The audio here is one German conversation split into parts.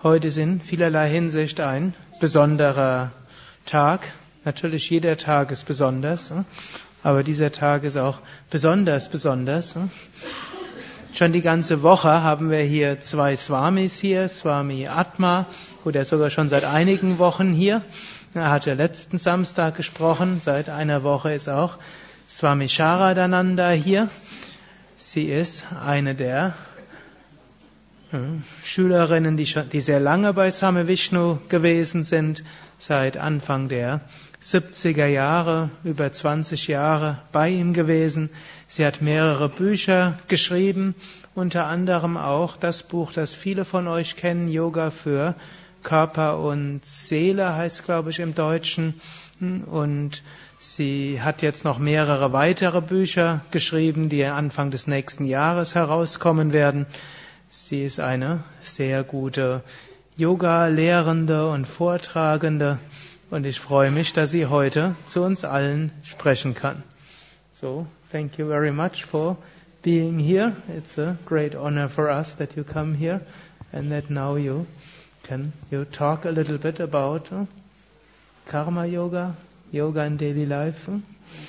Heute ist in vielerlei Hinsicht ein besonderer Tag. Natürlich jeder Tag ist besonders, hm? aber dieser Tag ist auch besonders besonders. Hm? Schon die ganze Woche haben wir hier zwei Swamis hier, Swami Atma, er ist sogar schon seit einigen Wochen hier. Er hat ja letzten Samstag gesprochen, seit einer Woche ist auch Swami Sharadananda hier. Sie ist eine der Schülerinnen, die, schon, die sehr lange bei Same Vishnu gewesen sind, seit Anfang der 70er Jahre, über 20 Jahre bei ihm gewesen. Sie hat mehrere Bücher geschrieben, unter anderem auch das Buch, das viele von euch kennen, Yoga für Körper und Seele heißt, glaube ich, im Deutschen. Und sie hat jetzt noch mehrere weitere Bücher geschrieben, die Anfang des nächsten Jahres herauskommen werden. Sie ist eine sehr gute Yoga-Lehrende und Vortragende und ich freue mich, dass sie heute zu uns allen sprechen kann. So, thank you very much for being here. It's a great honor for us that you come here and that now you can you talk a little bit about uh, Karma Yoga, Yoga in Daily Life.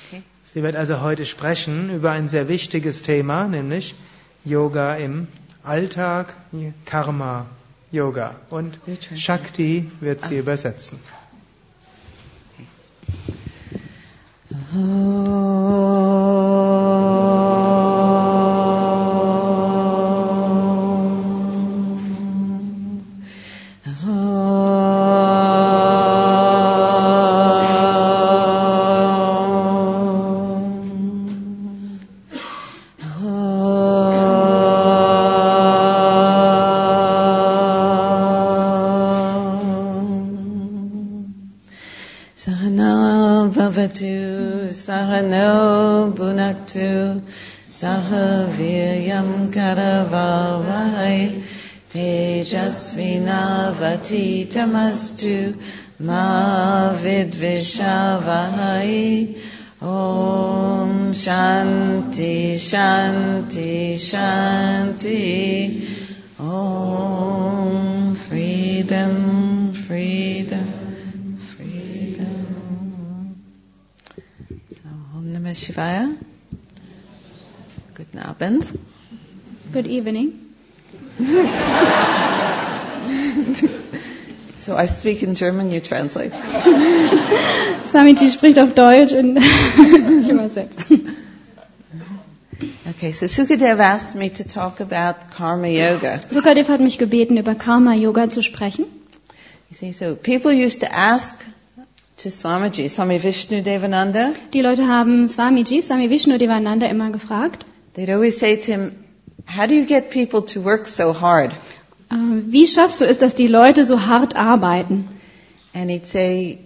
Okay. Sie wird also heute sprechen über ein sehr wichtiges Thema, nämlich Yoga im Alltag, Karma, Yoga. Und Shakti wird sie übersetzen. Bhavatu Tati Tamastu Mavidvishavahai Om Shanti Shanti Shanti Om Freedom Freedom Freedom. So, Om Miss Shivaya. Good Good evening. so I speak in German, you translate. Swamiji spricht auf Deutsch und ich übersetze. Okay, so Sukadev asked me to talk about karma yoga. Sukadev hat mich gebeten, über Karma Yoga zu sprechen. You see, so people used to ask to Swamiji, Swami Vishnu Devananda. Die Leute haben Swamiji, Swami Vishnu Devananda immer gefragt. They'd always say to him, how do you get people to work so hard? Uh, wie schaffst du es, dass die Leute so hart arbeiten? And he'd say,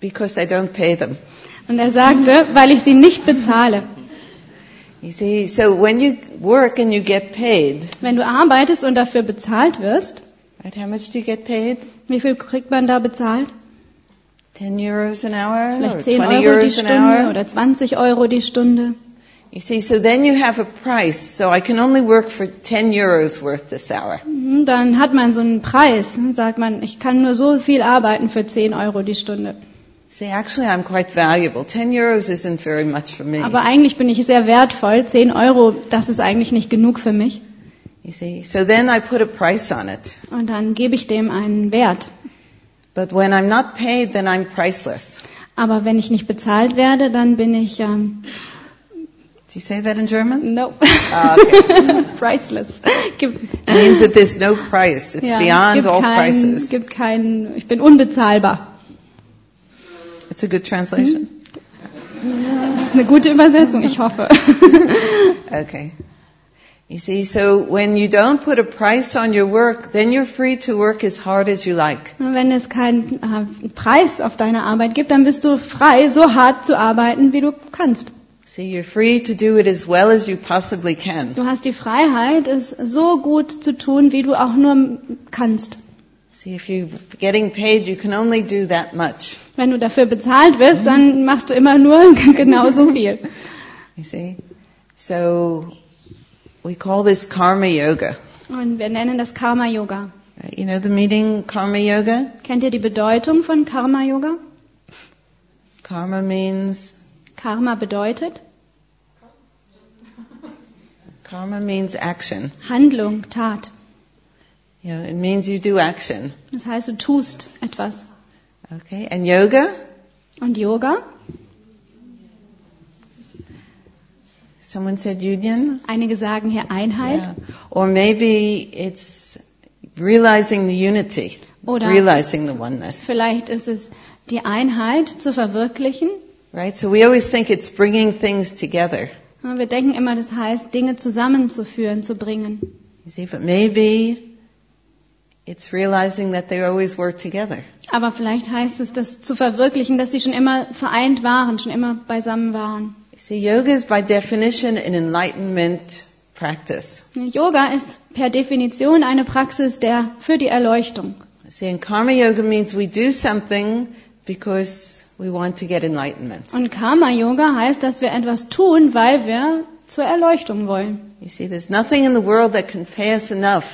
because I don't pay them. Und er sagte, weil ich sie nicht bezahle. You see, so when you work and you get paid. Wenn du arbeitest und dafür bezahlt wirst. Right, how much do you get paid? Wie viel kriegt man da bezahlt? 10 Euros an hour Vielleicht 10 Euro Euros die Stunde oder 20 Euro die Stunde. You see, so then you have a price. So I can only work for 10 Euros worth this hour. Mhm, dann hat man so einen Preis. Dann sagt man, ich kann nur so viel arbeiten für 10 Euro die Stunde. See, actually I'm quite valuable. 10 Euros isn't very much for me. Aber eigentlich bin ich sehr wertvoll. 10 Euro, das ist eigentlich nicht genug für mich. You see, so then I put a price on it. Und dann gebe ich dem einen Wert. But when I'm not paid, then I'm priceless. Aber wenn ich nicht bezahlt werde, dann bin ich ähm, Do you say that in German? No. Ah, okay. Priceless. Gibt, It means that there's no price. It's ja, beyond all kein, prices. gibt kein, ich bin unbezahlbar. It's a good translation. Hm? Das ist eine gute Übersetzung, ich hoffe. okay. You see, so when you don't put a price on your work, then you're free to work as hard as you like. Wenn es keinen äh, Preis auf deine Arbeit gibt, dann bist du frei, so hart zu arbeiten, wie du kannst. See, you're free to do it as well as you possibly can. Du hast die Freiheit, es so gut zu tun, wie du auch nur kannst. See, if you're getting paid, you can only do that much. Wenn du dafür bezahlt wirst, dann machst du immer nur genauso viel. You see? So, we call this karma yoga. Und wir nennen das Karma Yoga. You know the meaning karma yoga? Kennt ihr die Bedeutung von Karma Yoga? Karma means Karma bedeutet karma means action. Handlung, Tat. Know, it means you do action. Das heißt, du tust etwas. Okay? And yoga? Und Yoga? Someone said union? Einige sagen hier Einheit. Yeah. Or maybe it's realizing the unity. Oder realizing the oneness. vielleicht ist es die Einheit zu verwirklichen. Right? So we always think it's bringing things together. Wir denken immer, das heißt, Dinge zusammenzuführen, zu bringen. You see, but maybe it's realizing that they always work together. Aber vielleicht heißt es, das zu verwirklichen, dass sie schon immer vereint waren, schon immer beisammen waren. You see, yoga is by definition an enlightenment practice. Yoga ist per Definition eine Praxis der für die Erleuchtung. See, and karma yoga means we do something because we want to get enlightenment. Und Karma Yoga heißt, dass wir etwas tun, weil wir zur Erleuchtung wollen. You see, there's nothing in the world that can pay us enough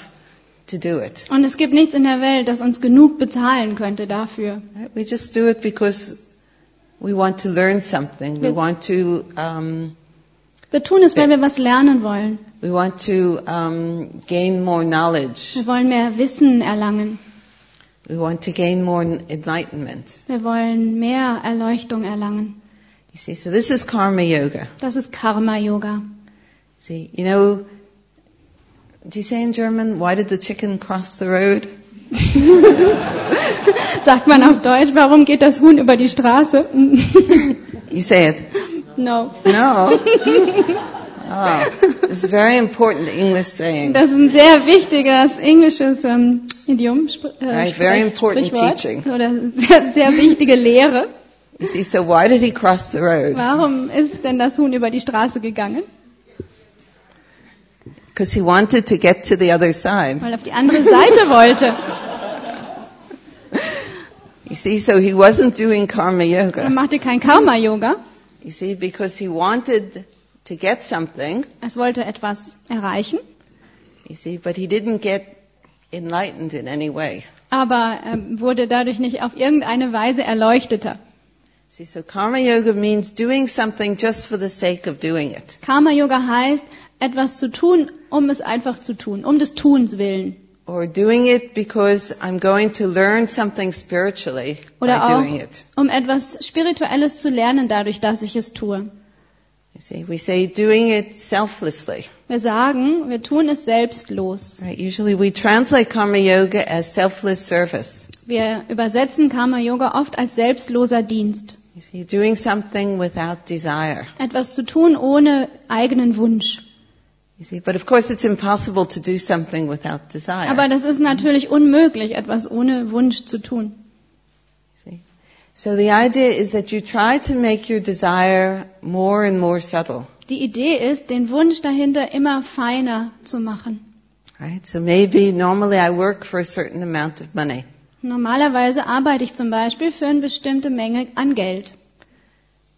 to do it. Und es gibt nichts in der Welt, das uns genug bezahlen könnte dafür. We just do it because we want to learn something. We Wir- want to um, Wir tun es, weil wir was lernen wollen. we want to um, gain more knowledge. Wir wollen mehr Wissen erlangen. We want to gain more enlightenment. Wir wollen mehr Erleuchtung erlangen. You see, so this is karma yoga. Das ist Karma Yoga. See, you know, do you say in German, why did the chicken cross the road? Sagt man auf Deutsch, warum geht das Huhn über die Straße? You say it. no. No. Oh, it's very important English saying. Das ist ein sehr wichtiges englisches ähm, Idiom, Spr äh, Right, very important Sprichwort. teaching. Oder sehr, sehr wichtige Lehre. You see, so why did he cross the road? Warum ist denn das Huhn über die Straße gegangen? Because he wanted to get to the other side. Weil er auf die andere Seite wollte. You see, so he wasn't doing karma Er yoga. machte kein Karma-Yoga. You see, because he wanted to get something, Es wollte etwas erreichen, you see, but he didn't get enlightened in any way. aber er wurde dadurch nicht auf irgendeine Weise erleuchteter. See, so karma yoga means doing something just for the sake of doing it. Karma-Yoga heißt, etwas zu tun, um es einfach zu tun, um des Tuns willen. Or doing it because I'm going to learn something spiritually Oder by auch, doing it. um etwas Spirituelles zu lernen, dadurch, dass ich es tue. We say doing it selflessly. Wir sagen, wir tun es selbstlos. Right? Usually we translate karma yoga as selfless service. Wir übersetzen Karma-Yoga oft als selbstloser Dienst. You see, doing something without desire. Etwas zu tun ohne eigenen Wunsch. You see, but of course it's impossible to do something without desire. Aber das ist natürlich unmöglich, etwas ohne Wunsch zu tun. So the idea is that you try to make your desire more and more subtle. Die Idee ist, den Wunsch dahinter immer feiner zu machen. Right? So maybe normally I work for a certain amount of money. Normalerweise arbeite ich zum Beispiel für eine bestimmte Menge an Geld.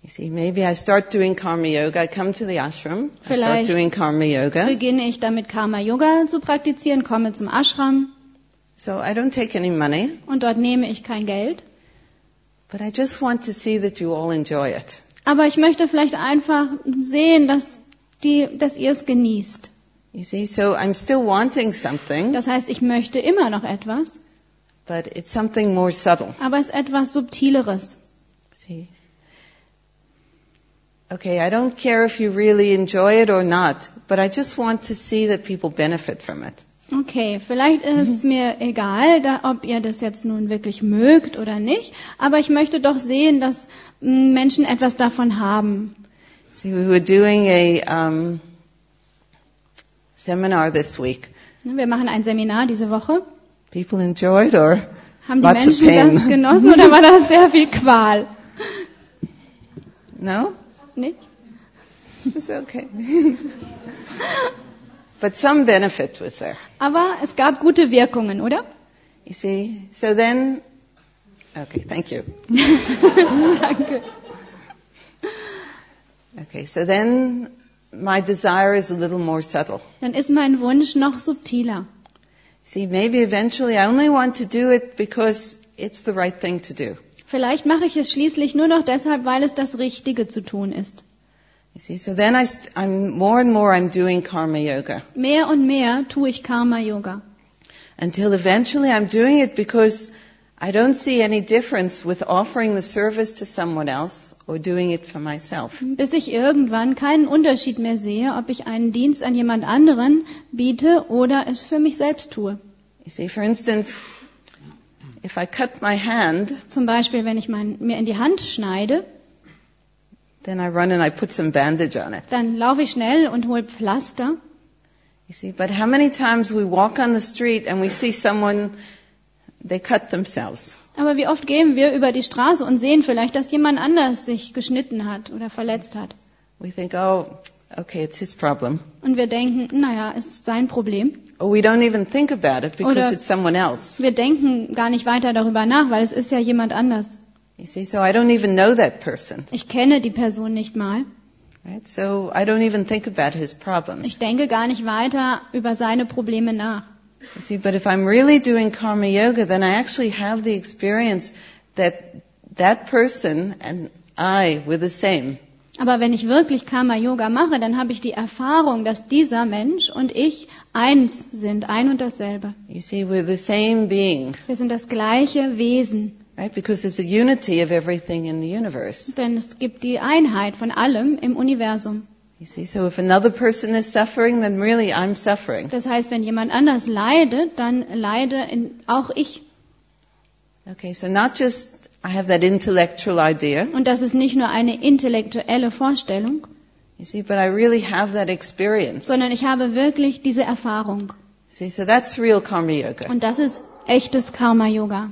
You see, maybe I start doing karma yoga. I come to the ashram. I start Vielleicht. doing karma yoga. Beginne ich damit Karma Yoga zu praktizieren, komme zum Ashram So I don't take any money, und dort nehme ich kein Geld. But I just want to see that you all enjoy it. Aber ich möchte vielleicht einfach sehen, dass, die, dass ihr es genießt. You see, so I'm still wanting something, Das heißt, ich möchte immer noch etwas, but it's something more subtle. aber es ist etwas Subtileres. See? Okay, I don't care if you really enjoy it or not, but I just want to see that people benefit from it. Okay, vielleicht ist es mir egal, da, ob ihr das jetzt nun wirklich mögt oder nicht, aber ich möchte doch sehen, dass Menschen etwas davon haben. See, we were doing a um, seminar this week. Wir machen ein Seminar diese Woche. People enjoyed or Haben die Menschen das genossen oder war das sehr viel Qual? No? Nicht? It's okay. but some benefit was there. Aber es gab gute Wirkungen, oder? You see? So then, okay, thank you. Danke. Okay, so then my desire is a little more subtle. Dann ist mein Wunsch noch subtiler. See, maybe eventually I only want to do it because it's the right thing to do. Vielleicht mache ich es schließlich nur noch deshalb, weil es das Richtige zu tun ist. You see, so then I, st- I'm more and more I'm doing karma yoga Mehr und mehr tue ich Karma Yoga. until eventually I'm doing it because I don't see any difference with offering the service to someone else or doing it for myself. Bis ich irgendwann keinen Unterschied mehr sehe, ob ich einen Dienst an jemand anderen biete oder es für mich selbst tue. You see, for instance, if I cut my hand, Zum Beispiel, wenn ich mein, mir in die Hand schneide, then I run and I put some bandage on it. dann laufe ich schnell und hole Pflaster. You see, but how many times we walk on the street and we see someone, they cut themselves. Aber wie oft gehen wir über die Straße und sehen vielleicht, dass jemand anders sich geschnitten hat oder verletzt hat. We think, oh, okay, it's his problem. Und wir denken, naja, ist sein Problem. Or we don't even think about it because Oder- it's someone else. Wir denken gar nicht weiter darüber nach, weil es ist ja jemand anders. You see, so I don't even know that person. Ich kenne die Person nicht mal. Right? So I don't even think about his problems. Ich denke gar nicht weiter über seine Probleme nach. You see, but if I'm really doing karma yoga, then I actually have the experience that that person and I were the same. Aber wenn ich wirklich Karma Yoga mache, dann habe ich die Erfahrung, dass dieser Mensch und ich eins sind, ein und dasselbe. You see, we're the same being, Wir sind das gleiche Wesen, right? Because there's a unity of everything in the universe. denn es gibt die Einheit von allem im Universum. You see, so if another person is suffering, then really I'm suffering. Das heißt, wenn jemand anders leidet, dann leide auch ich. Okay, so not just I have that intellectual idea, Und das ist nicht nur eine intellektuelle Vorstellung, you see, but I really have that experience. sondern ich habe wirklich diese Erfahrung. See, so that's real karma yoga. Und das ist echtes Karma Yoga.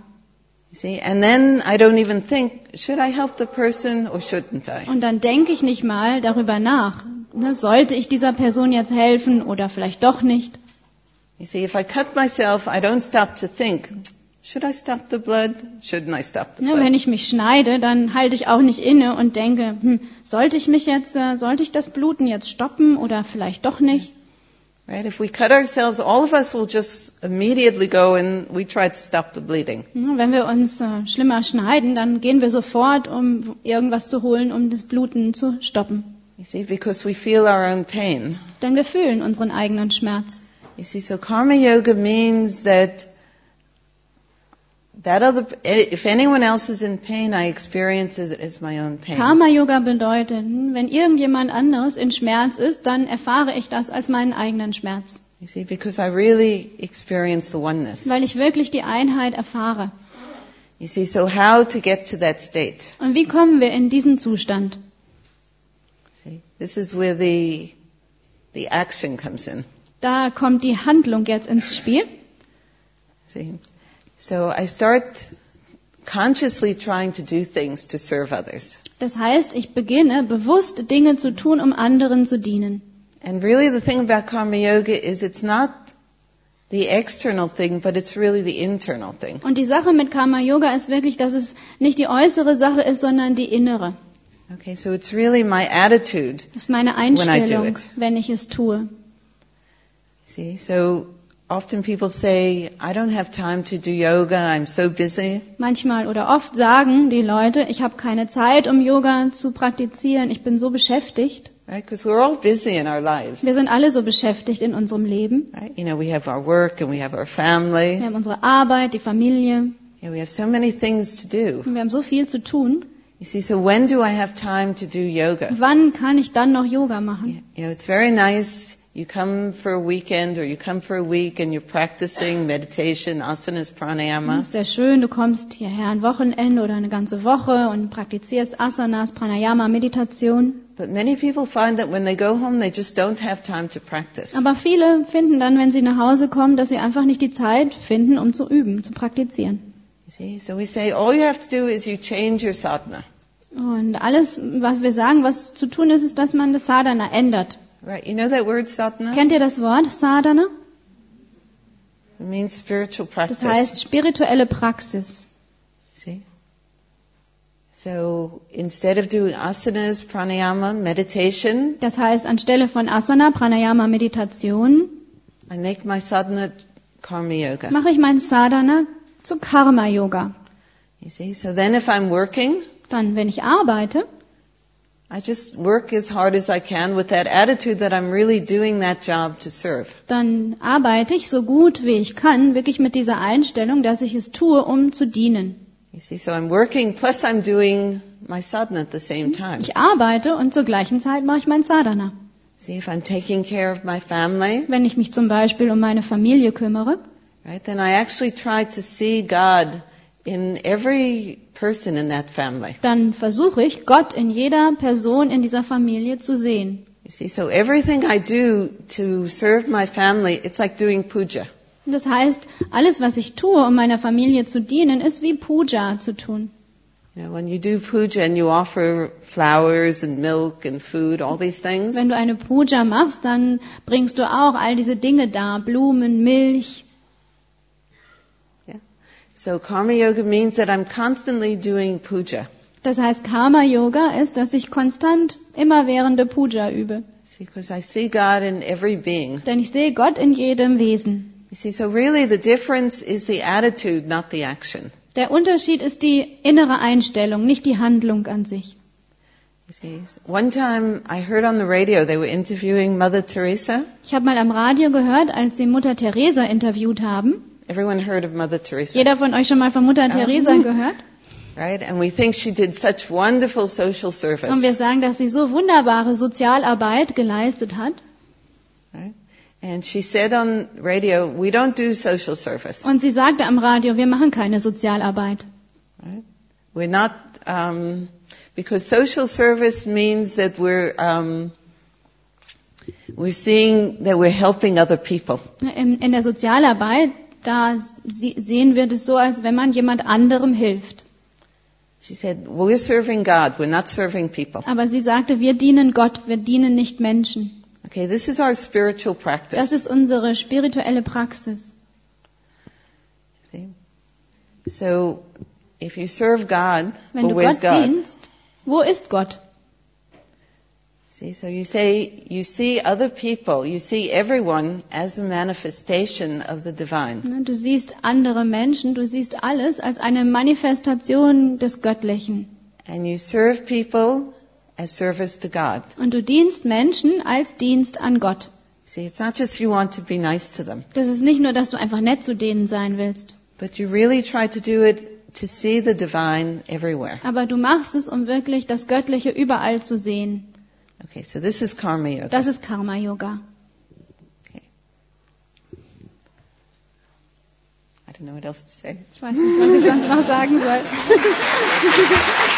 You see, and then I don't even think, should I help the person or shouldn't I? Und dann denke ich nicht mal darüber nach. Ne, sollte ich dieser Person jetzt helfen oder vielleicht doch nicht? You see, if I cut myself, I don't stop to think, should I stop the blood? Shouldn't I stop the Ne, blood? wenn ich mich schneide, dann halte ich auch nicht inne und denke, hm, sollte ich mich jetzt, äh, sollte ich das Bluten jetzt stoppen oder vielleicht doch nicht? Right? If we cut ourselves, all of us will just immediately go and we try to stop the bleeding. Wenn wir uns äh, schlimmer schneiden, dann gehen wir sofort, um irgendwas zu holen, um das Bluten zu stoppen. You see, because we feel our own pain. Denn wir fühlen unseren eigenen Schmerz. You see, so karma yoga means that that other, if anyone else is in pain, I experience it as my own pain. Karma Yoga bedeutet, wenn irgendjemand anderes in Schmerz ist, dann erfahre ich das als meinen eigenen Schmerz. You see, because I really experience the oneness. Weil ich wirklich die Einheit erfahre. You see, so how to get to that state? Und wie kommen wir in diesen Zustand? See, this is where the the action comes in. Da kommt die Handlung jetzt ins Spiel. See, so I start consciously trying to do things to serve others. Das heißt, ich beginne bewusst Dinge zu tun, um anderen zu dienen. And really, the thing about karma yoga is it's not the external thing, but it's really the internal thing. Und die Sache mit Karma Yoga ist wirklich, dass es nicht die äußere Sache ist, sondern die innere. Okay, so it's really my attitude. Das ist meine When I do Einstellung, it. wenn ich es tue. See, so often people say, I don't have time to do yoga, I'm so busy. Manchmal oder oft sagen die Leute, ich habe keine Zeit, um Yoga zu praktizieren, ich bin so beschäftigt. Right? Because we're all busy in our lives. Wir sind alle so beschäftigt in unserem Leben. Right? You know, we have our work and we have our Wir family. haben unsere Arbeit, die Familie. Know, we have so many things to do. Und wir haben so viel zu tun. You see, so when do I have time to do yoga? Wann kann ich dann noch Yoga machen? You know, it's very nice. You come for a weekend or you come for a week and you're practicing meditation, asanas, Das pranayama. ist sehr schön, du kommst hierher ein Wochenende oder eine ganze Woche und praktizierst Asanas, Pranayama, Meditation. But many people find that when they go home, they just don't have time to practice. Aber viele finden dann, wenn sie nach Hause kommen, dass sie einfach nicht die Zeit finden, um zu üben, zu praktizieren. You see, so we say all you have to do is you change your sadhana. Und alles, was wir sagen, was zu tun ist, ist, dass man das Sadhana ändert. Right? You know that word sadhana? Kennt ihr das Wort Sadhana? It means spiritual Das practice. heißt spirituelle Praxis. See? So instead of doing asanas, pranayama, meditation, Das heißt, anstelle von Asana, Pranayama, Meditation, I make my sadhana Karma Yoga. mache ich mein Sadhana zu Karma Yoga. You see, so then if I'm working, Dann, wenn ich arbeite, I just work as hard as I can with that attitude that I'm really doing that job to serve. dann arbeite ich so gut wie ich kann, wirklich mit dieser Einstellung, dass ich es tue, um zu dienen. You see, so I'm working plus I'm doing my sadhana at the same time. Ich arbeite und zur gleichen Zeit mache ich mein Sadhana. See, if I'm taking care of my family, Wenn ich mich zum Beispiel um meine Familie kümmere, right, then I actually try to see God in every person in that family. dann versuche ich, Gott in jeder Person in dieser Familie zu sehen. You see, so everything I do to serve my family, it's like doing puja. Das heißt, alles, was ich tue, um meiner Familie zu dienen, ist wie Puja zu tun. You know, when you do puja and you offer flowers and milk and food, all these things, Wenn du eine Puja machst, dann bringst du auch all diese Dinge dar, Blumen, Milch. So karma yoga means that I'm constantly doing puja. Das heißt, Karma Yoga ist, dass ich konstant immerwährende Puja übe. See, because I see God in every being. Denn ich sehe Gott in jedem Wesen. You see, so really the difference is the attitude, not the action. Der Unterschied ist die innere Einstellung, nicht die Handlung an sich. You see, one time I heard on the radio they were interviewing Mother Teresa. Ich habe mal am Radio gehört, als sie Mutter Teresa interviewt haben. Everyone heard of Mother Teresa, Jeder von euch schon mal von Mutter Teresa gehört? right? And we think she did such wonderful social service. Und wir sagen, dass sie so wunderbare Sozialarbeit geleistet hat. Right? And she said on radio, we don't do social service. Und sie sagte am Radio, wir machen keine Sozialarbeit. Right? We're not, um, because social service means that we're, um, we're seeing that we're helping other people. In, in der Sozialarbeit, da sehen wir das so, als wenn man jemand anderem hilft. She said, we're serving God, we're not serving people. Aber sie sagte, wir dienen Gott, wir dienen nicht Menschen. Okay, this is our spiritual Das practice. ist unsere spirituelle Praxis. So, if you serve God, Wenn du Gott God? dienst, wo ist Gott? See, so you say, you see other people, you see everyone as a manifestation of the divine. Ne, Du siehst andere Menschen, du siehst alles als eine Manifestation des Göttlichen. And you serve people as service to God. Und du dienst Menschen als Dienst an Gott. See, it's not just you want to be nice to them, Das ist nicht nur, dass du einfach nett zu denen sein willst, but you really try to do it to see the divine everywhere. aber du machst es, um wirklich das Göttliche überall zu sehen. Okay, so this is karma yoga. Das ist Karma Yoga. Okay. I don't know what else to say. Ich weiß nicht, was ich sonst noch sagen soll.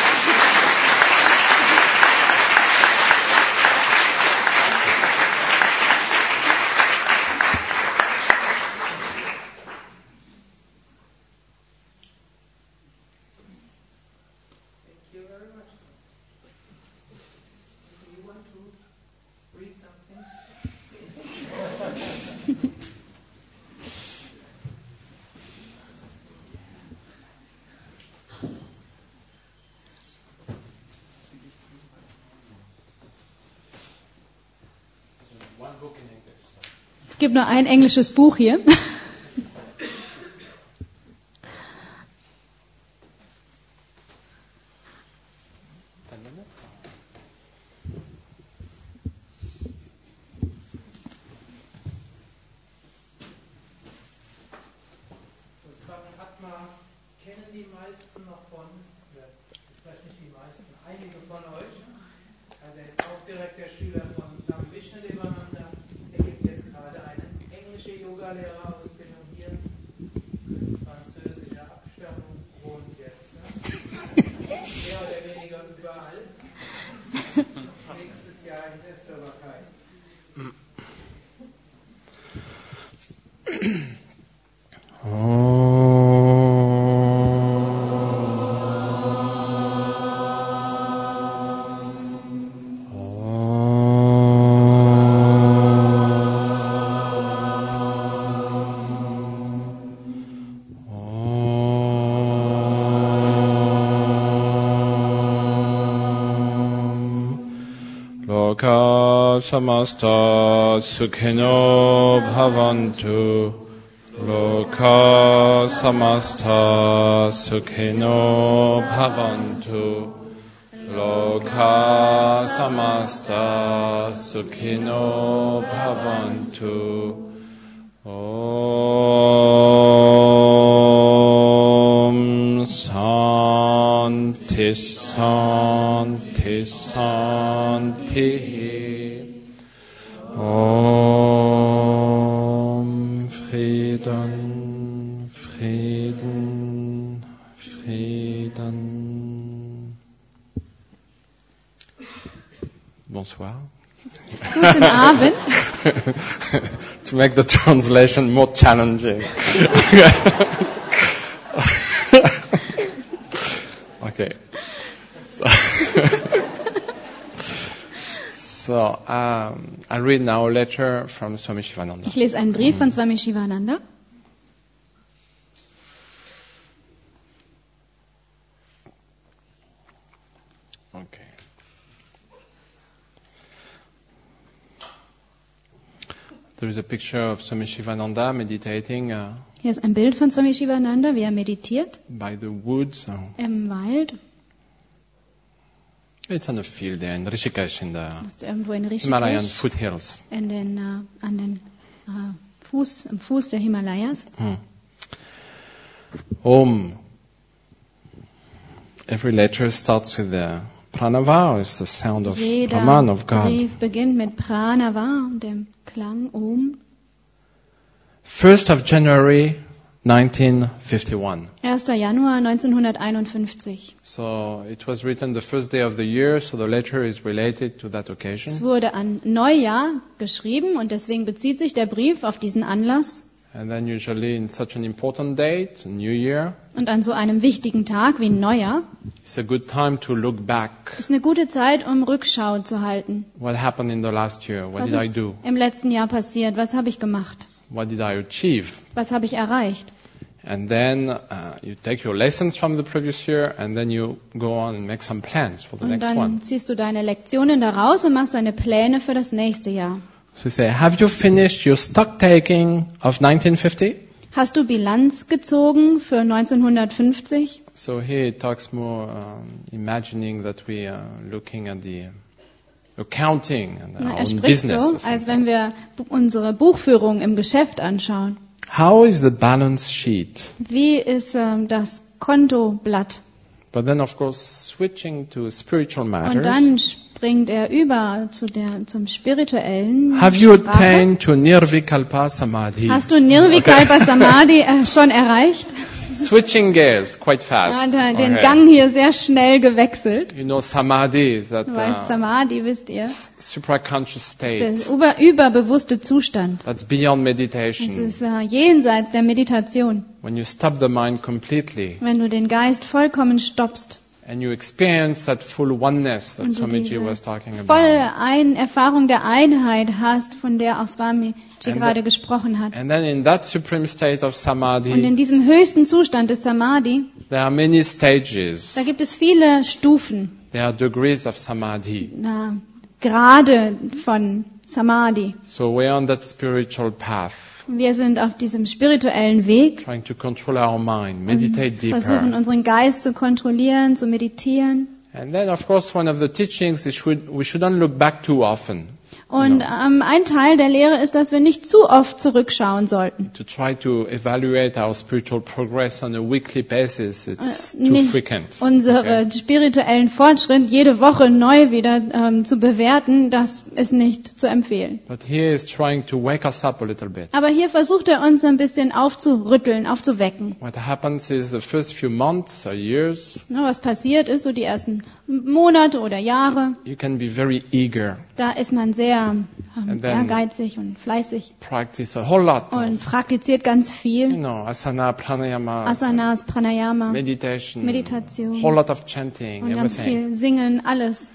Es gibt nur ein englisches Buch hier. Samasta sukhino bhavantu. Loka samasta sukhino bhavantu. Loka samasta sukhino bhavantu. Om make the translation more challenging. okay. So, so um, I read now a letter from Swami Shivananda. Ich lese einen Brief von Swami Shivananda. Okay. There is a picture of Swami Shivananda meditating uh, Hier ist ein Bild von Swami Shivananda, wie er meditiert by the woods. Uh, im Wald. it's on a field there in Rishikesh in the Das ist irgendwo in Himalayan foothills. in den, äh, an den äh, Fuß, am Fuß der Himalayas. Hmm. Om. Every letter starts with the pranava, it's the sound of Jeder Brahman, of God. Brief beginnt mit Pranava, dem Klang Om. 1st of January 1951. 1. Januar 1951. So it was written the first day of the year, so the letter is related to that Es occasion. wurde an Neujahr geschrieben und deswegen bezieht sich der Brief auf diesen Anlass. And then usually in such an important date, New Year, Und an so einem wichtigen Tag wie Neujahr it's a good time to look back. ist eine gute Zeit, um Rückschau zu halten. What happened in the last year? What Was did I ist do? im letzten Jahr passiert? Was habe ich gemacht? What did I achieve? Was habe ich erreicht? And then uh, you take your lessons from the previous year and then you go on and make some plans for the Und next dann one. ziehst du deine Lektionen daraus und machst deine Pläne für das nächste Jahr. So say, have you finished your stock taking of 1950? Hast du Bilanz gezogen für 1950? So here it talks more um, imagining that we are looking at the accounting and Na, our er own spricht business. so, als wenn wir unsere Buchführung im Geschäft anschauen. How is the balance sheet? Wie ist ähm, das Kontoblatt? But then of course switching to spiritual Und matters. dann springt er über zu der, zum spirituellen. Have you attained to Nirvikalpa Samadhi? Hast du Nirvikalpa Samadhi äh, schon erreicht? Switching gears quite Er fast. hat äh, den Okay. Gang hier sehr schnell gewechselt. You know, Samadhi that Du weißt, uh, Samadhi, wisst ihr, supraconscious der state über, überbewusste Zustand. that's beyond meditation. ist äh, jenseits der Meditation, When you stop the mind completely wenn du den Geist vollkommen stoppst. And you experience that full oneness that Und Swamiji was talking volle about. Ein Erfahrung der Einheit hast, von der auch Swami And gerade gesprochen hat. And then in that supreme state of Und Samadhi, in diesem höchsten Zustand des Samadhi, there are many stages. da gibt es viele Stufen, There are degrees of Samadhi. na, Grade von Samadhi. So we're on that spiritual path, Wir sind auf diesem spirituellen Weg, trying to control our mind, meditate versuchen deeper. unseren Geist zu kontrollieren, zu meditieren. And then, of course, one of the teachings is we shouldn't look back too often. Und ähm, ein Teil der Lehre ist, dass wir nicht zu oft zurückschauen sollten. To try to evaluate our spiritual progress on a weekly basis, it's Äh, too frequent. Unsere Okay. spirituellen Fortschritt jede Woche neu wieder ähm, zu bewerten, das ist nicht zu empfehlen. But here is trying to wake us up a little bit. Aber hier versucht er uns ein bisschen aufzurütteln, aufzuwecken. What happens is the first few months or years, Na, was passiert ist, so die ersten Monate oder Jahre, you can be very eager, da ist man sehr ähm, And then- ehrgeizig und fleißig practice a whole lot und praktiziert ganz you viel. know, asana, pranayama, Asanas, Pranayama meditation, Meditation. whole lot of chanting, und ganz everything. viel Singen, alles.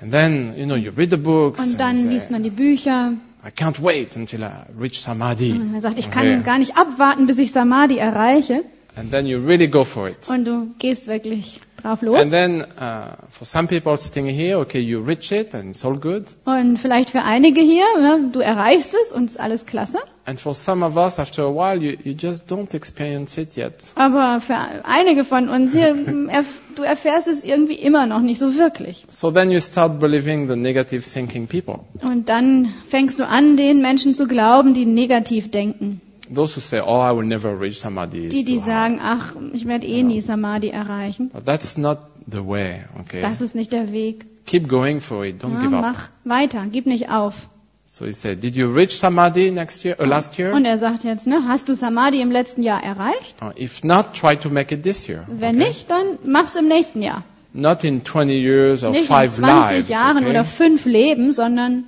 And then, you know, you read the books. Und dann you liest say, man die Bücher. I can't wait until I reach samadhi. Und man sagt, ich Okay. kann gar nicht abwarten, bis ich Samadhi erreiche. And then you really go for it. Und du gehst wirklich drauf los. And then, uh, for some people sitting here, okay, you reach it and it's all good. Und vielleicht für einige hier, ja, du erreichst es und ist alles klasse. And for some of us, after a while, you, you just don't experience it yet. Aber für einige von uns hier, du erfährst es irgendwie immer noch nicht so wirklich. So then you start believing the negative thinking people. Und dann fängst du an, den Menschen zu glauben, die negativ denken. Those who say, oh, I will never reach Samadhi. Die, die too hard." sagen, ach, ich werde eh nie Samadhi erreichen. But that's not the way, okay? Das ist nicht der Weg. Keep going for it. Don't Ja, give up. mach weiter, gib nicht auf. So he said, did you reach Samadhi next year, uh, last year? Und er sagt jetzt, ne, hast du Samadhi im letzten Jahr erreicht? Uh, if not, try to make it this year. Wenn okay? nicht, dann mach's im nächsten Jahr. Not in 20 years or Nicht in five 20 lives. Jahren okay? oder fünf Leben, sondern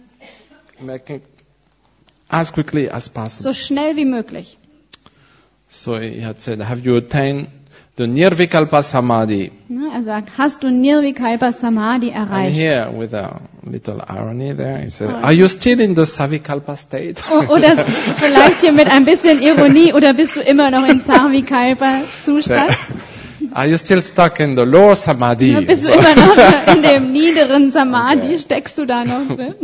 as quickly as possible. so schnell wie möglich. So he had said, have you attained the Nirvikalpa Samadhi? Er sagt, hast du Nirvikalpa Samadhi And erreicht? here, with a little irony there, he said, are you still in the Savikalpa state? O- Oder vielleicht hier mit ein bisschen Ironie, oder bist du immer noch in Sarvikalpa Zustand? are you still stuck in the lower Samadhi? Ja, Bist du immer noch in dem niederen Samadhi? Steckst du da noch drin?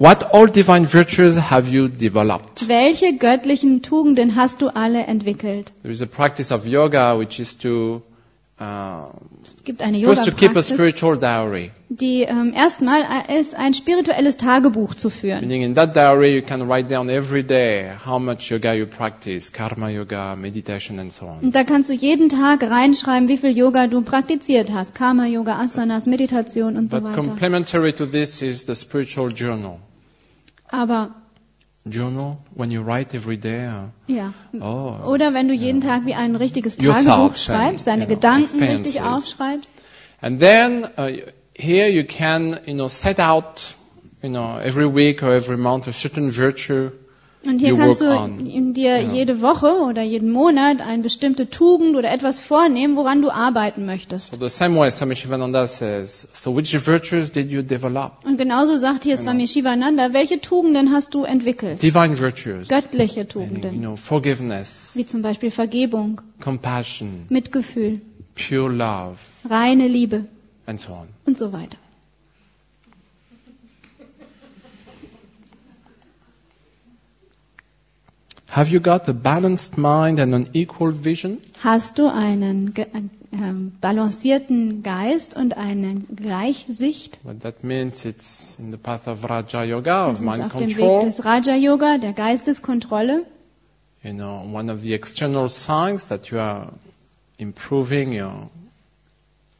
What all divine virtues have you developed? Welche göttlichen Tugenden hast du alle entwickelt? There is a practice of yoga which is to uh, Es gibt eine first to keep a spiritual diary. die ähm, erstmal ist, ein spirituelles Tagebuch zu führen. Meaning in that diary you can write down every day how much yoga you practice, karma yoga, meditation and so on. Und da kannst du jeden Tag reinschreiben, wie viel Yoga du praktiziert hast. Karma-Yoga, Asanas, Meditation und so But weiter. complementary to this is the spiritual journal. Aber, Journal, when you write every day, uh, ja. oh, Oder wenn du jeden Tag wie ein richtiges Tagebuch schreibst, deine you know, Gedanken richtig experiences. aufschreibst. And then uh, here you can, you know, set out, you know, every week or every month a certain virtue. Und hier You kannst du on. in dir Ja. jede Woche oder jeden Monat eine bestimmte Tugend oder etwas vornehmen, woran du arbeiten möchtest. So the same way Swami Shivananda says, so which virtues did you develop? Und genauso sagt hier Swami Shivananda, welche Tugenden hast du entwickelt? Divine virtues. Göttliche Meaning, you Tugenden, know, forgiveness, wie zum Beispiel Vergebung, compassion, Mitgefühl, pure love, reine Liebe and so on. und so weiter. Have you got a balanced mind and an equal vision? Hast du einen ge- äh, ähm, balancierten Geist und eine Gleichsicht? What that means, it's in the path of Raja Yoga, Das of ist mind auf dem Weg des Raja Yoga, der Geisteskontrolle. You know, one of the external signs that you are improving your,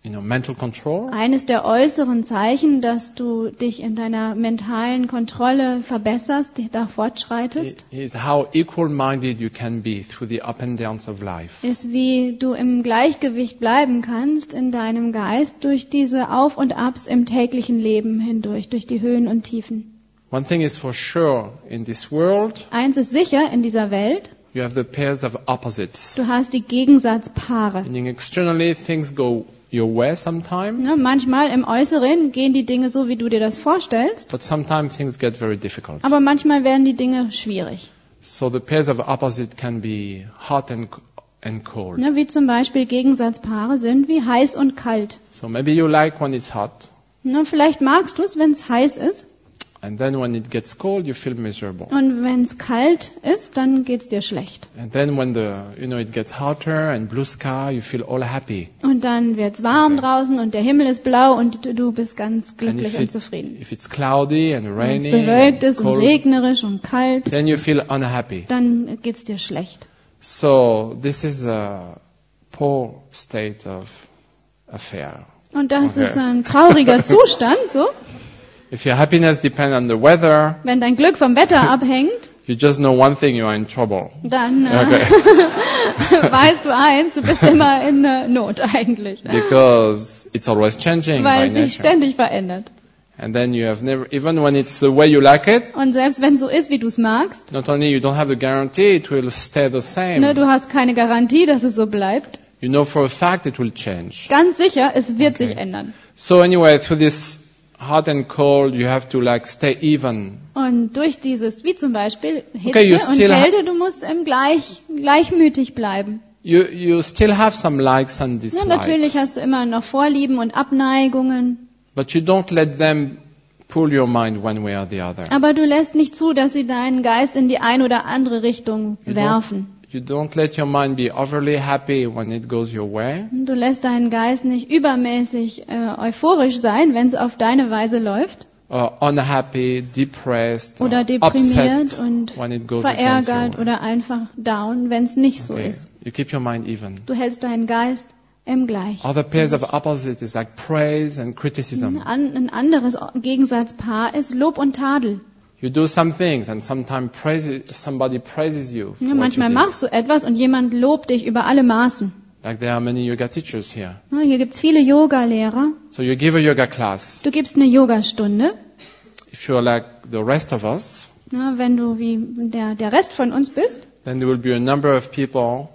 you know, mental control. Eines der äußeren Zeichen, dass du dich in deiner mentalen Kontrolle verbesserst, da fortschreitest, Is how equal-minded you can be through the up and downs of life. ist, wie du im Gleichgewicht bleiben kannst in deinem Geist durch diese Auf und Abs im täglichen Leben hindurch, durch die Höhen und Tiefen. One thing is for sure, in this world, Eins ist sicher in dieser Welt, you have the pairs of opposites. du hast die Gegensatzpaare. Meaning externally things go your way sometimes, Ja, manchmal im Äußeren gehen die Dinge so, wie du dir das vorstellst, but sometimes things get very difficult. aber manchmal werden die Dinge schwierig. So the pairs of opposite can be hot and, and cold. Ja, wie zum Beispiel Gegensatzpaare sind wie heiß und kalt. So maybe you like when it's hot, Na, vielleicht magst du es, wenn es heiß ist. And then when it gets cold, you feel miserable. Und wenn es kalt ist, dann geht's dir schlecht. And then when the, you know, it gets hotter and blue sky, you feel all happy. Und dann wird's warm Okay. draußen und der Himmel ist blau und du- du bist ganz And glücklich und it, zufrieden. if it's cloudy and Wenn es rainy bewölkt and ist und regnerisch und kalt, then you feel unhappy. dann geht's dir schlecht. So this is a poor state of affair. Und das Okay. ist ein trauriger Zustand, so. If your happiness depends on the weather, Wenn dein Glück vom Wetter abhängt, you just know one thing, you are in trouble. dann äh, Okay. weißt du eins, du bist immer in äh, Not eigentlich. because it's always changing Weil es sich ständig verändert. And then you have never, even when it's the way you like it, Und selbst wenn es so ist, wie du es magst, not only you don't have the guarantee it will stay the same, ne, du hast keine Garantie, dass es so bleibt. you know for a fact it will change. Ganz sicher, es wird Okay. sich ändern. So anyway, through this hot and cold, you have to like stay even. Und durch dieses, wie zum Beispiel Hitze Okay, you und Kälte, du musst im gleich, gleichmütig bleiben. You, you still have some likes and Ja, natürlich dislikes, hast du immer noch Vorlieben und Abneigungen, but you don't let them pull your mind one way or the other. aber du lässt nicht zu, dass sie deinen Geist in die ein oder andere Richtung You werfen. You don't let your mind be overly happy when it goes your way, Du lässt deinen Geist nicht übermäßig äh, euphorisch sein, wenn es auf deine Weise läuft, or unhappy, depressed, oder or deprimiert upset und verärgert oder einfach down, wenn es nicht so Okay. ist. You keep your mind even. Du hältst deinen Geist im Gleich. Other pairs of opposites is like praise and criticism. Ein anderes Gegensatzpaar ist Lob und Tadel. You do some things and sometimes praise, somebody praises you. Ja, manchmal you machst du etwas und jemand lobt dich über alle Maßen. Like there are many yoga teachers here. Ja, hier gibt's viele Yoga-Lehrer. So you give a yoga class. Du gibst eine Yogastunde. If you're like the rest of us, Ja, wenn du wie der, der Rest von uns bist, then there will be a number of people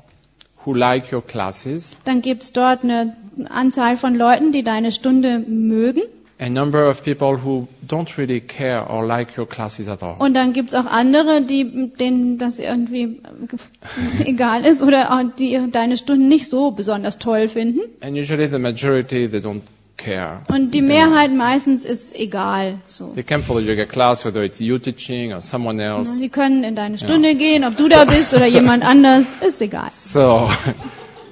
who like your classes, dann gibt's dort eine Anzahl von Leuten, die deine Stunde mögen. A number of people who don't really care or like your classes at all. Und dann gibt's auch andere, die, denen das irgendwie egal ist oder die deine Stunden nicht so besonders toll finden. And usually the majority, they don't care. Und die Mehrheit meistens ist egal. So. They come the yoga class, whether it's you teaching or someone else. Sie können in deine Stunde gehen, ob du da bist oder jemand anders, ist egal. So,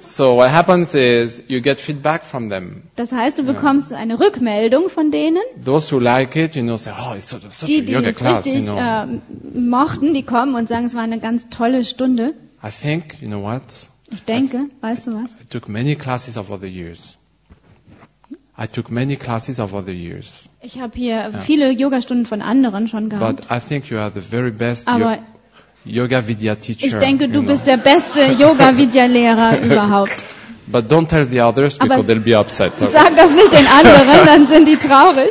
so what happens is you get feedback from them. Das heißt, du bekommst eine Rückmeldung von denen, Those who like it, you know, say, oh, it's such, such die, a die yoga es class, you richtig know. äh, mochten, die kommen und sagen, es war eine ganz tolle Stunde. I think, you know what? Ich denke, weißt du was? I took many classes over the years. I took many classes over the years. Ich habe hier viele Yogastunden von anderen schon But gehabt. I think you are the very best Aber yoga vidya teacher. ich denke, du know. bist der beste Yoga-Vidya-Lehrer überhaupt. But don't tell the others Aber- because they'll be upset. Sag das nicht den anderen, dann sind die traurig.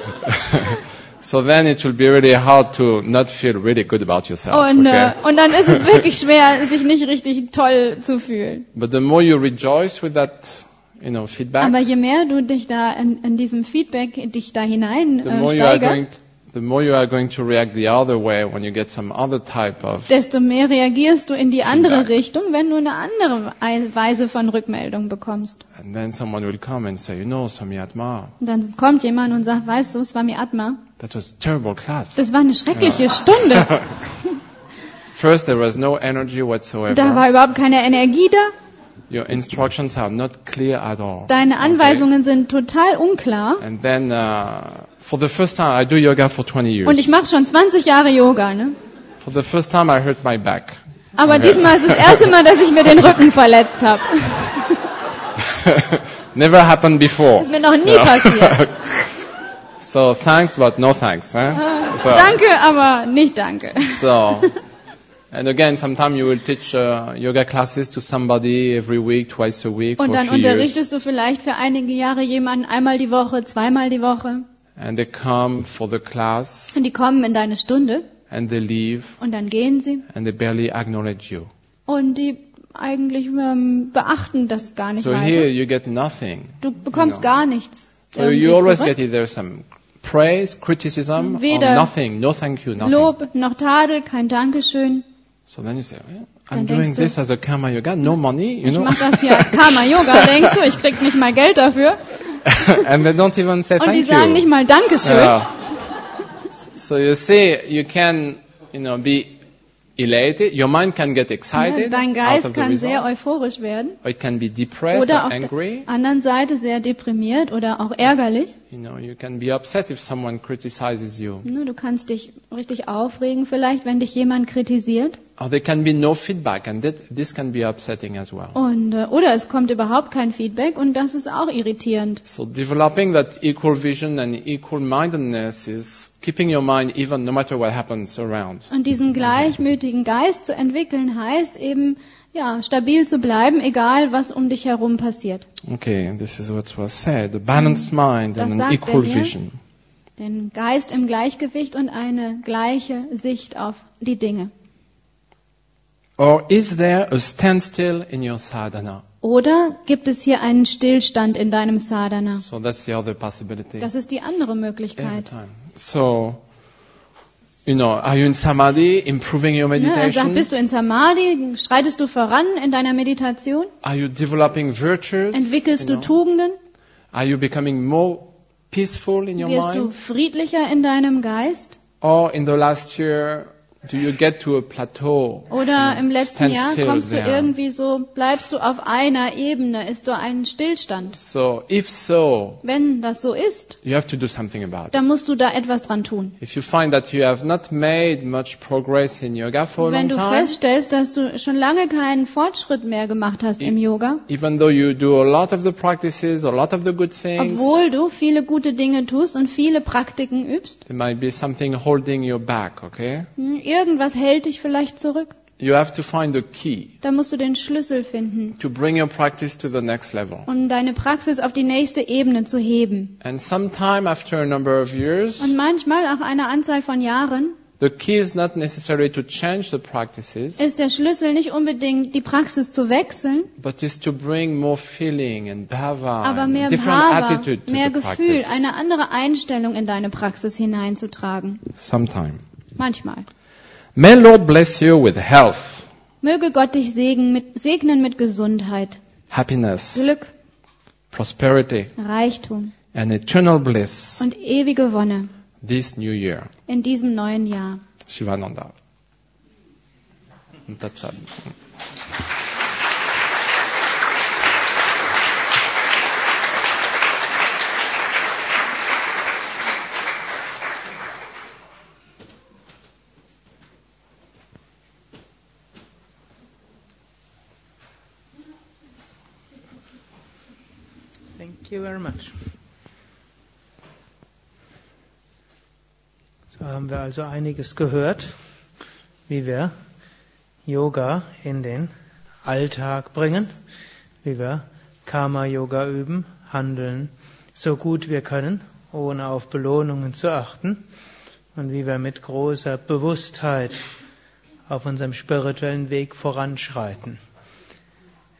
so then it will be really hard to not feel really good about yourself. Und, okay? äh, und dann ist es wirklich schwer, sich nicht richtig toll zu fühlen. But the more you rejoice with that, you know, feedback, Aber je mehr du dich da in, in diesem Feedback dich da hinein äh, steigerst, the more you are going to react the other way when you get some other type of. desto mehr reagierst du in die andere. Richtung, wenn du eine andere Ei- Weise von Rückmeldung bekommst. And then someone will come and say, you know, Swami Atma, Und dann kommt jemand und sagt, weißt du, mir Atma. that was terrible class. Das war eine schreckliche Stunde. First, there was no energy whatsoever. Da war überhaupt keine Energie da. Your instructions are not clear at all. Deine Okay? Anweisungen sind total unklar. And then, uh, for the first time, I do yoga for 20 years. Und ich mache schon 20 Jahre Yoga, ne? For the first time, I hurt my back. Aber Okay. diesmal ist das erste Mal, dass ich mir den Rücken verletzt habe. Never happened before. Ist mir noch nie Ja. passiert. So thanks, but no thanks. Eh? So, Danke, aber nicht danke. so, and again, sometime you will teach uh, yoga classes to somebody every week, twice a week Und dann few years, unterrichtest du vielleicht für einige Jahre jemanden einmal die Woche, zweimal die Woche. and they come for the class Und die kommen in deine Stunde and they leave und dann gehen sie. and they barely acknowledge you. Und die eigentlich ähm, beachten das gar nicht So here weiter. you get nothing. Du bekommst No. gar nichts. So you always zurück. get either some praise, criticism, or Weder nothing. No thank you, nothing. Lob noch Tadel, kein Dankeschön. So then you say, well, Dann I'm doing du, this as a karma yoga, no money, you Ich know. mache das hier als Karma-Yoga, denkst du, ich krieg nicht mal Geld dafür. and they don't even say Und die sagen you. nicht mal Dankeschön. Yeah. So you see, you can, you know, be elated. Your mind can get excited Dein out Geist kann sehr result, euphorisch werden. or it can be depressed Oder or auf angry. der anderen Seite sehr deprimiert oder auch ärgerlich. You know, you can be upset if someone criticizes you. Ne, Du kannst dich richtig aufregen vielleicht, wenn dich jemand kritisiert. Or there can be no feedback, and that, this can be upsetting as well. Und, äh, oder es kommt überhaupt kein Feedback und das ist auch irritierend. So developing that equal vision and equal mindedness is keeping your mind even no matter what happens around. Und diesen gleichmütigen Geist zu entwickeln heißt eben, ja, stabil zu bleiben, egal was um dich herum passiert. Okay, this is what was said. A balanced mind Das and an equal hier. vision. Den Geist im Gleichgewicht und eine gleiche Sicht auf die Dinge. Or is there a standstill in your sadhana? Oder gibt es hier einen Stillstand in deinem Sadhana? So that's the other possibility. Das ist die andere Every Möglichkeit. time. So You know, are you in samadhi, improving your Ne? Sagt, meditation? bist du in Samadhi? Schreitest du voran in deiner Meditation? Are you developing virtues? Entwickelst You du know? Tugenden? Are you becoming more peaceful in your Wirst du mind? friedlicher in deinem Geist? Or in the last year, do you get to a plateau? Oder im letzten Jahr kommst du there. irgendwie so, bleibst du auf einer Ebene, ist du ein Stillstand? So, if so, Wenn das so ist, you have to do something about it. dann musst du da etwas dran tun. If you find that you have not made much progress in yoga for a Wenn long du time, feststellst, dass du schon lange keinen Fortschritt mehr gemacht hast im Yoga, even though you do a lot of the practices, a lot of the good things, obwohl du viele gute Dinge tust und viele Praktiken übst, there might be something holding you back, okay? hm, irgendwas hält dich vielleicht zurück. You have to find the key Da musst du den Schlüssel finden, to bring your practice to the next level. um deine Praxis auf die nächste Ebene zu heben. And sometime after a number of years, Und manchmal, nach einer Anzahl von Jahren, the key is not necessarily to change the practices, ist der Schlüssel nicht unbedingt, die Praxis zu wechseln, but is to bring more feeling and bhava, aber mehr different Bhava, attitude to mehr the Gefühl, practice. eine andere Einstellung in deine Praxis hineinzutragen. Sometime. Manchmal. May Lord bless you with health, Möge Gott dich segnen mit, segnen mit Gesundheit, happiness, Glück, prosperity, Reichtum and eternal bliss und ewige Wonne this new year. in diesem neuen Jahr. Shivananda. That's it. Thank you very much. So haben wir also einiges gehört, wie wir Yoga in den Alltag bringen, wie wir Karma-Yoga üben, handeln so gut wir können, ohne auf Belohnungen zu achten und wie wir mit großer Bewusstheit auf unserem spirituellen Weg voranschreiten.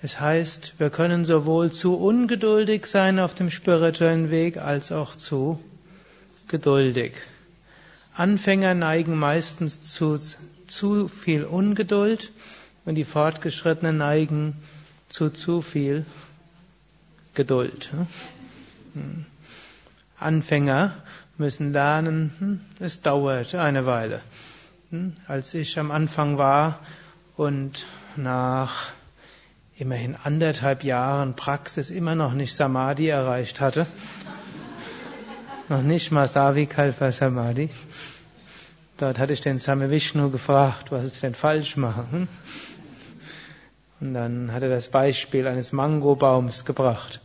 Es heißt, wir können sowohl zu ungeduldig sein auf dem spirituellen Weg als auch zu geduldig. Anfänger neigen meistens zu zu viel Ungeduld und die Fortgeschrittenen neigen zu zu viel Geduld. Hm. Anfänger müssen lernen, hm, es dauert eine Weile. Hm, Als ich am Anfang war und nach immerhin anderthalb Jahren Praxis immer noch nicht Samadhi erreicht hatte. noch nicht mal Savikalpa Samadhi. Dort hatte ich den Same Vishnu gefragt, was ich denn falsch mache. Hm? Und dann hat er das Beispiel eines Mangobaums gebracht.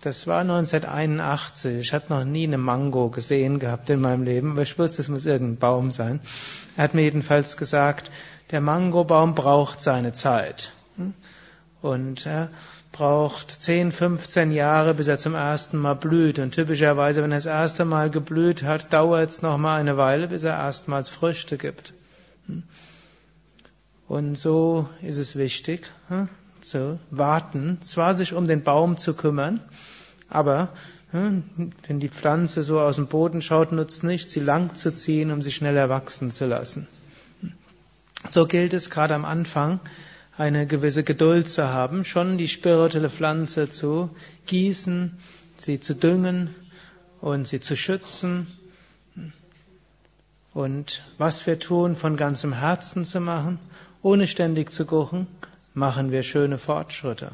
Das war 1981. Ich habe noch nie eine Mango gesehen gehabt in meinem Leben, aber ich wusste, es muss irgendein Baum sein. Er hat mir jedenfalls gesagt, der Mangobaum braucht seine Zeit. Hm? Und er braucht 10, 15 Jahre, bis er zum ersten Mal blüht. Und typischerweise, wenn er das erste Mal geblüht hat, dauert es noch mal eine Weile, bis er erstmals Früchte gibt. Und so ist es wichtig, hm, zu warten, zwar sich um den Baum zu kümmern, aber hm, wenn die Pflanze so aus dem Boden schaut, nutzt nicht, sie lang zu ziehen, um sie schneller wachsen zu lassen. So gilt es gerade am Anfang, eine gewisse Geduld zu haben, schon die spirituelle Pflanze zu gießen, sie zu düngen und sie zu schützen und was wir tun, von ganzem Herzen zu machen, ohne ständig zu gucken, machen wir schöne Fortschritte.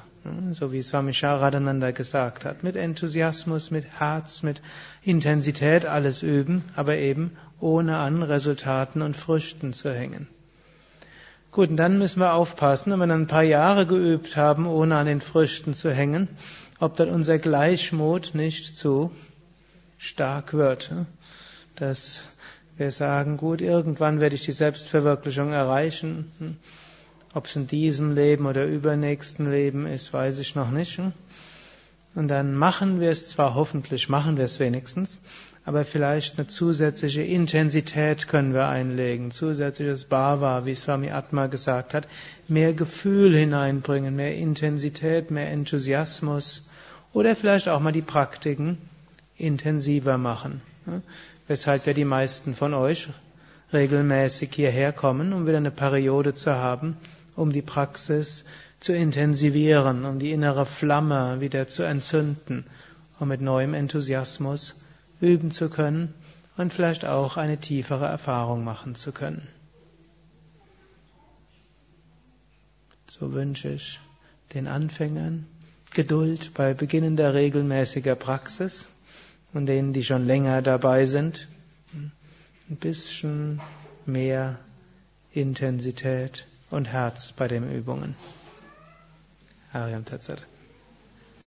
So wie Swami Sharadananda gesagt hat, mit Enthusiasmus, mit Herz, mit Intensität alles üben, aber eben ohne an Resultaten und Früchten zu hängen. Gut, und dann müssen wir aufpassen, wenn wir dann ein paar Jahre geübt haben, ohne an den Früchten zu hängen, ob dann unser Gleichmut nicht zu stark wird. Dass wir sagen, gut, irgendwann werde ich die Selbstverwirklichung erreichen. Ob es in diesem Leben oder übernächsten Leben ist, weiß ich noch nicht. Und dann machen wir es zwar hoffentlich, machen wir es wenigstens, aber vielleicht eine zusätzliche Intensität können wir einlegen, zusätzliches Bhava, wie Swami Atma gesagt hat, mehr Gefühl hineinbringen, mehr Intensität, mehr Enthusiasmus. Oder vielleicht auch mal die Praktiken intensiver machen. Weshalb ja die meisten von euch regelmäßig hierher kommen, um wieder eine Periode zu haben, um die Praxis zu intensivieren, um die innere Flamme wieder zu entzünden, um mit neuem Enthusiasmus üben zu können und vielleicht auch eine tiefere Erfahrung machen zu können. So wünsche ich den Anfängern Geduld bei beginnender regelmäßiger Praxis und denen, die schon länger dabei sind, ein bisschen mehr Intensität und Herz bei den Übungen. Ariam Tatsat.